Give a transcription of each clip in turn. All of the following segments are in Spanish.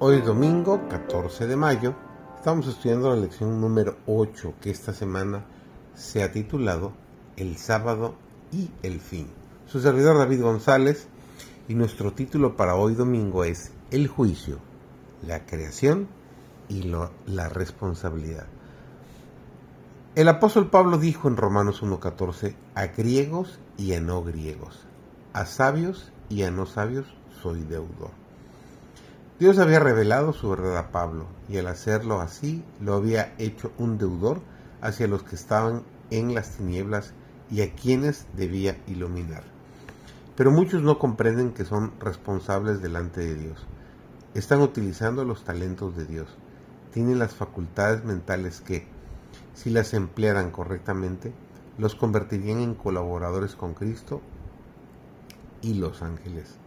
Hoy domingo 14 de mayo estamos estudiando la lección número 8 que esta semana se ha titulado El sábado y el fin. Su servidor David González y nuestro título para hoy domingo es El juicio, la creación y la responsabilidad. El apóstol Pablo dijo en Romanos 1.14 a griegos y a no griegos, a sabios y a no sabios soy deudor. Dios había revelado su verdad a Pablo y al hacerlo así lo había hecho un deudor hacia los que estaban en las tinieblas y a quienes debía iluminar. Pero muchos no comprenden que son responsables delante de Dios. Están utilizando los talentos de Dios. Tienen las facultades mentales que, si las emplearan correctamente, los convertirían en colaboradores con Cristo y los ángeles.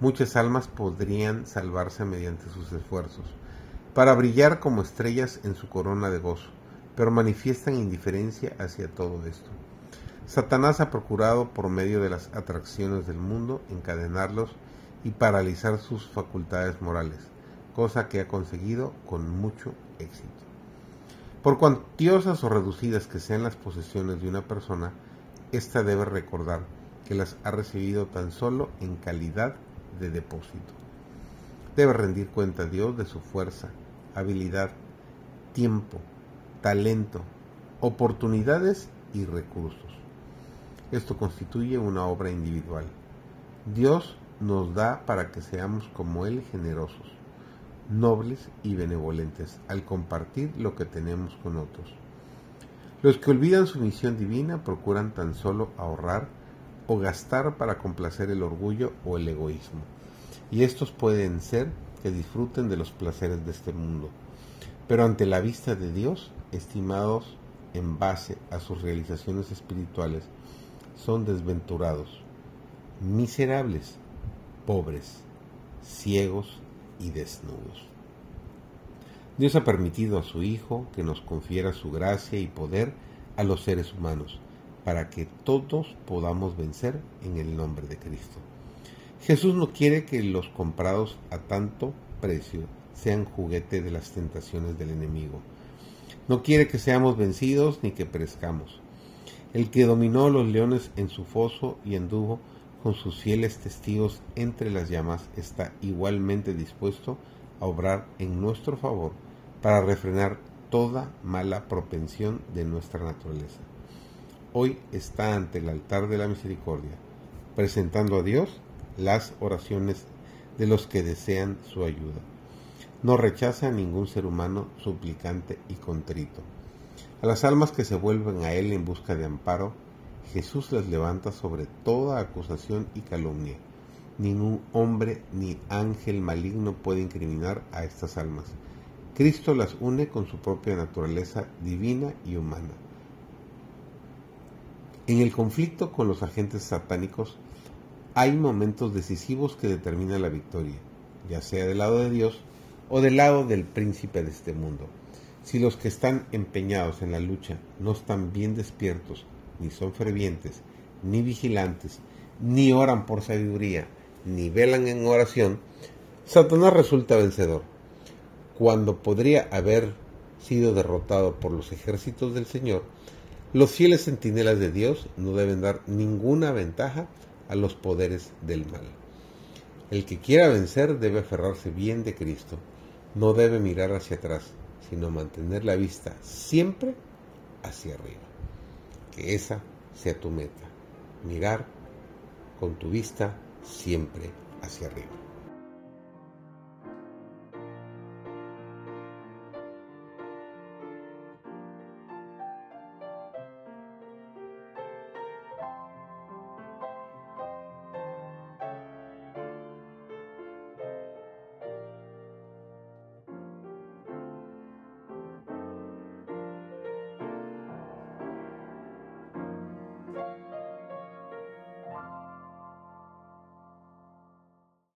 Muchas almas podrían salvarse mediante sus esfuerzos, para brillar como estrellas en su corona de gozo, pero manifiestan indiferencia hacia todo esto. Satanás ha procurado, por medio de las atracciones del mundo, encadenarlos y paralizar sus facultades morales, cosa que ha conseguido con mucho éxito. Por cuantiosas o reducidas que sean las posesiones de una persona, ésta debe recordar que las ha recibido tan solo en calidad de depósito. Debe rendir cuenta a Dios de su fuerza, habilidad, tiempo, talento, oportunidades y recursos. Esto constituye una obra individual. Dios nos da para que seamos como Él generosos, nobles y benevolentes al compartir lo que tenemos con otros. Los que olvidan su misión divina procuran tan solo ahorrar o gastar para complacer el orgullo o el egoísmo. Y estos pueden ser que disfruten de los placeres de este mundo, pero ante la vista de Dios, estimados en base a sus realizaciones espirituales, son desventurados, miserables, pobres, ciegos y desnudos. Dios ha permitido a su Hijo que nos confiera su gracia y poder a los seres humanos para que todos podamos vencer en el nombre de Cristo. Jesús no quiere que los comprados a tanto precio sean juguete de las tentaciones del enemigo. No quiere que seamos vencidos ni que perezcamos. El que dominó los leones en su foso y anduvo con sus fieles testigos entre las llamas está igualmente dispuesto a obrar en nuestro favor para refrenar toda mala propensión de nuestra naturaleza hoy está ante el altar de la misericordia, presentando a Dios las oraciones de los que desean su ayuda. No rechaza a ningún ser humano suplicante y contrito. A las almas que se vuelven a Él en busca de amparo, Jesús las levanta sobre toda acusación y calumnia. Ningún hombre ni ángel maligno puede incriminar a estas almas. Cristo las une con su propia naturaleza divina y humana. En el conflicto con los agentes satánicos hay momentos decisivos que determinan la victoria, ya sea del lado de Dios o del lado del príncipe de este mundo. Si los que están empeñados en la lucha no están bien despiertos, ni son fervientes, ni vigilantes, ni oran por sabiduría, ni velan en oración, Satanás resulta vencedor, cuando podría haber sido derrotado por los ejércitos del Señor los fieles centinelas de Dios no deben dar ninguna ventaja a los poderes del mal. El que quiera vencer debe aferrarse bien de Cristo. No debe mirar hacia atrás, sino mantener la vista siempre hacia arriba. Que esa sea tu meta. Mirar con tu vista siempre hacia arriba.